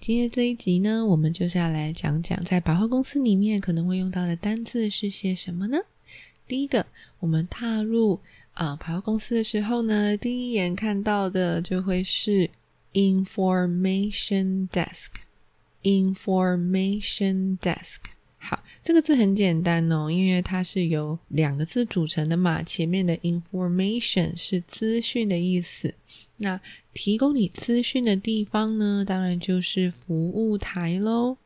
今天这一集呢，我们就是要来讲讲在百货公司里面可能会用到的单字是些什么呢？第一个，我们踏入啊百货公司的时候呢，第一眼看到的就会是 information desk，information desk。好，这个字很简单哦，因为它是由两个字组成的嘛。前面的 information 是资讯的意思，那提供你资讯的地方呢，当然就是服务台喽。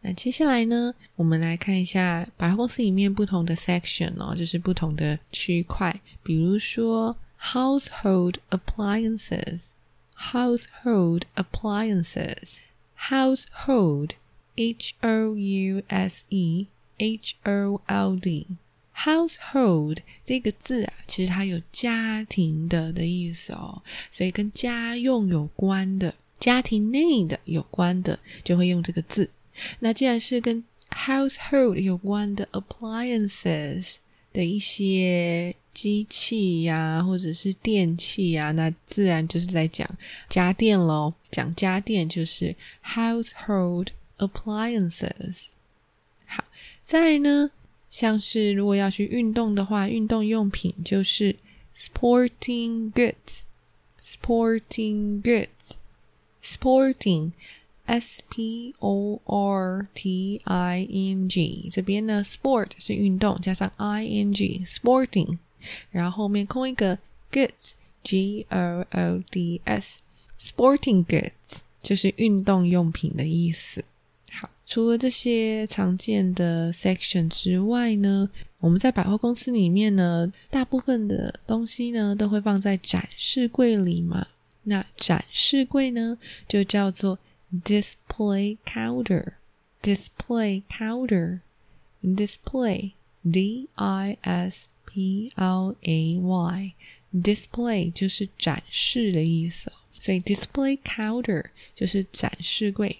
那接下来呢，我们来看一下百货公司里面不同的 section 哦，就是不同的区块，比如说 household appliances，household appliances，household。H O U S E H O L D，household 这个字啊，其实它有家庭的的意思哦，所以跟家用有关的、家庭内的有关的，就会用这个字。那既然是跟 household 有关的 appliances 的一些机器呀，或者是电器呀，那自然就是在讲家电喽。讲家电就是 household。Appliances，好，再来呢，像是如果要去运动的话，运动用品就是 sporting goods，sporting goods，sporting，s p o r t i n g，这边呢，sport 是运动，加上 i n g，sporting，然后后面空一个 goods，g o o d s，sporting goods 就是运动用品的意思。除了这些常见的 section 之外呢，我们在百货公司里面呢，大部分的东西呢都会放在展示柜里嘛。那展示柜呢，就叫做 display counter，display counter，display d i s p l a y，display 就是展示的意思，所以 display counter 就是展示柜。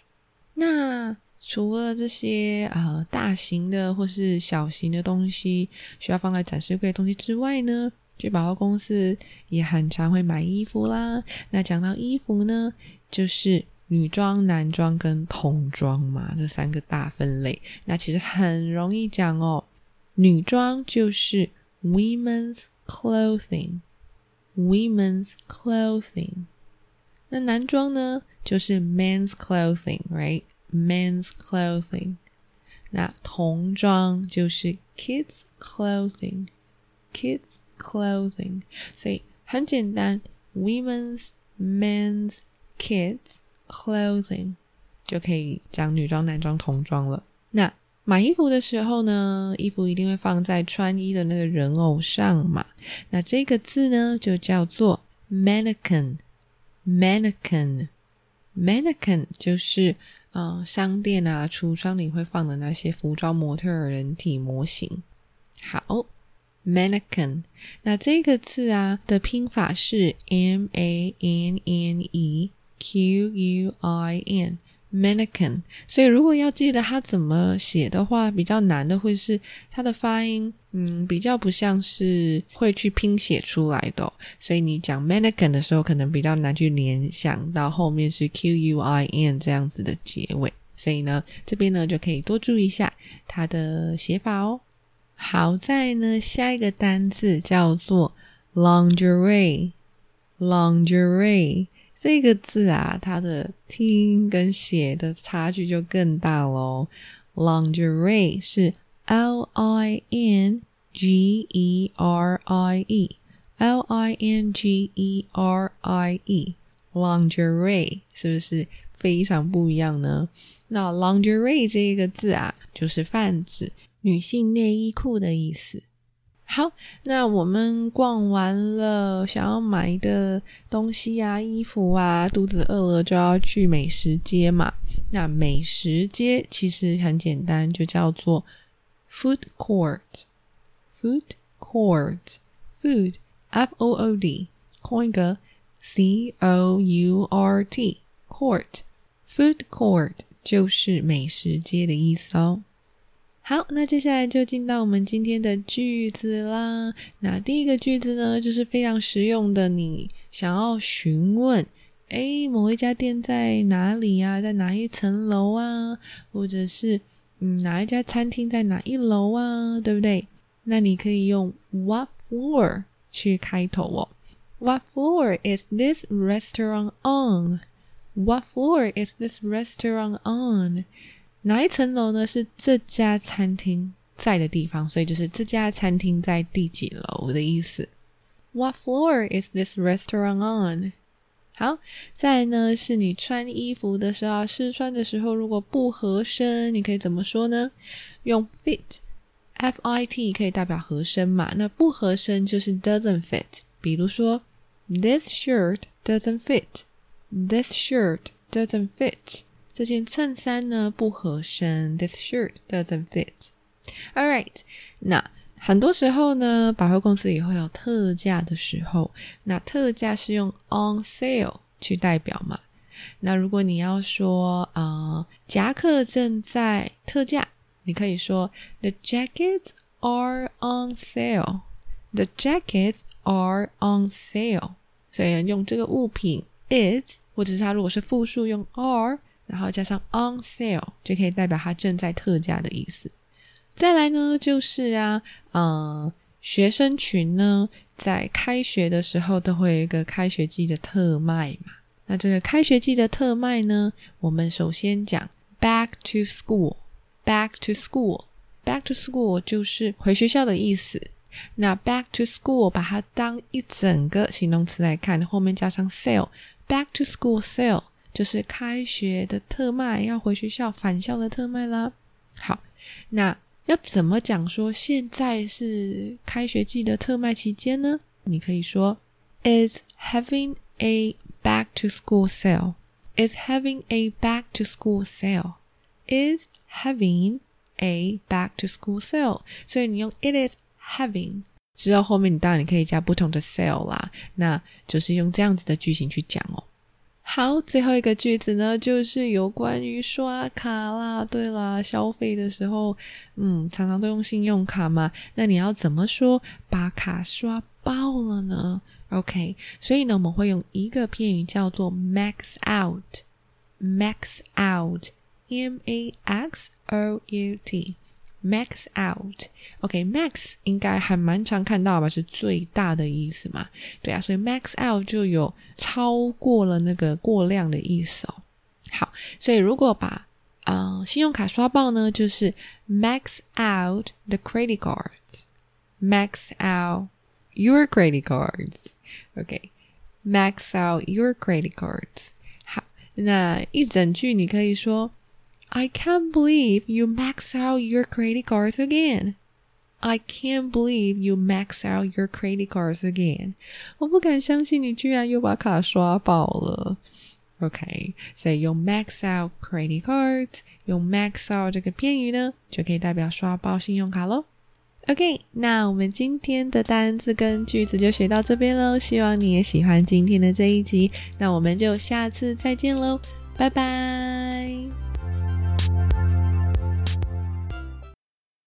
那除了这些呃大型的或是小型的东西需要放在展示柜的东西之外呢，去百货公司也很常会买衣服啦。那讲到衣服呢，就是女装、男装跟童装嘛，这三个大分类。那其实很容易讲哦，女装就是 women's clothing，women's clothing。那男装呢，就是 men's clothing，right？Men's clothing。那童装就是 kids clothing，kids clothing。所以很简单，women's、men's、kids clothing 就可以讲女装、男装、童装了。那买衣服的时候呢，衣服一定会放在穿衣的那个人偶上嘛。那这个字呢，就叫做 mannequin。Mannequin，mannequin 就是呃商店啊橱窗里会放的那些服装模特人体模型。好，mannequin，那这个字啊的拼法是 M A N N E Q U I N。Mannequin，所以如果要记得它怎么写的话，比较难的会是它的发音，嗯，比较不像是会去拼写出来的，所以你讲 mannequin 的时候，可能比较难去联想到后面是 q u i n 这样子的结尾，所以呢，这边呢就可以多注意一下它的写法哦。好在呢，下一个单字叫做 lingerie，lingerie。这个字啊，它的听跟写的差距就更大喽。Lingerie 是 L I N G E R I E，L I N G E R I E，Lingerie 是不是非常不一样呢？那 Lingerie 这个字啊，就是泛指女性内衣裤的意思。好，那我们逛完了想要买的东西啊，衣服啊，肚子饿了就要去美食街嘛。那美食街其实很简单，就叫做 food court，food court，food f o o d，空一个 c o u r t court，food court 就是美食街的意思哦。好，那接下来就进到我们今天的句子啦。那第一个句子呢，就是非常实用的，你想要询问。哎，某一家店在哪里呀？在哪一层楼啊？或者是嗯，哪一家餐厅在哪一楼啊？对不对？那你可以用 What floor 去开头哦。What floor is this restaurant on? What floor is this restaurant on? 哪一层楼呢？是这家餐厅在的地方，所以就是这家餐厅在第几楼的意思。What floor is this restaurant on? 好，再呢是你穿衣服的时候，试穿的时候如果不合身，你可以怎么说呢？用 fit，f i t 可以代表合身嘛？那不合身就是 doesn't fit。比如说，this shirt doesn't fit，this shirt doesn't fit，这件衬衫呢不合身，this shirt doesn't fit。All right，那。很多时候呢，百货公司也会有特价的时候。那特价是用 on sale 去代表嘛？那如果你要说啊，夹克正在特价，你可以说 the jackets are on sale。the jackets are on sale。所以用这个物品 is，或者是它如果是复数用 are，然后加上 on sale，就可以代表它正在特价的意思。再来呢，就是啊，呃，学生群呢，在开学的时候都会有一个开学季的特卖嘛。那这个开学季的特卖呢，我们首先讲 back to school，back to school，back to school 就是回学校的意思。那 back to school 把它当一整个形容词来看，后面加上 sale，back to school sale 就是开学的特卖，要回学校返校的特卖啦。好，那。要怎么讲说现在是开学季的特卖期间呢？你可以说 is having a back to school sale. Is having a back to school sale. Is having a back to school sale. 所以你用 it is having 之后，后面你当然你可以加不同的 sale 啦，那就是用这样子的句型去讲哦。好，最后一个句子呢，就是有关于刷卡啦。对啦，消费的时候，嗯，常常都用信用卡嘛。那你要怎么说把卡刷爆了呢？OK，所以呢，我们会用一个片语叫做 max out，max out，M A X O U T。Max out，OK，Max 应该还蛮常看到吧，是最大的意思嘛？对啊，所以 Max out 就有超过了那个过量的意思哦。好，所以如果把啊信用卡刷爆呢，就是 Max out the credit cards，Max out your credit cards，OK，Max out your credit cards。好，那一整句你可以说。I can't believe you max out your credit cards again. I can't believe you max out your credit cards again. 我不敢相信你居然又把卡刷爆了。OK，所以用 max out credit cards，用 max out 这个片语呢，就可以代表刷爆信用卡喽。OK，那我们今天的单词跟句子就学到这边喽。希望你也喜欢今天的这一集。那我们就下次再见喽，拜拜。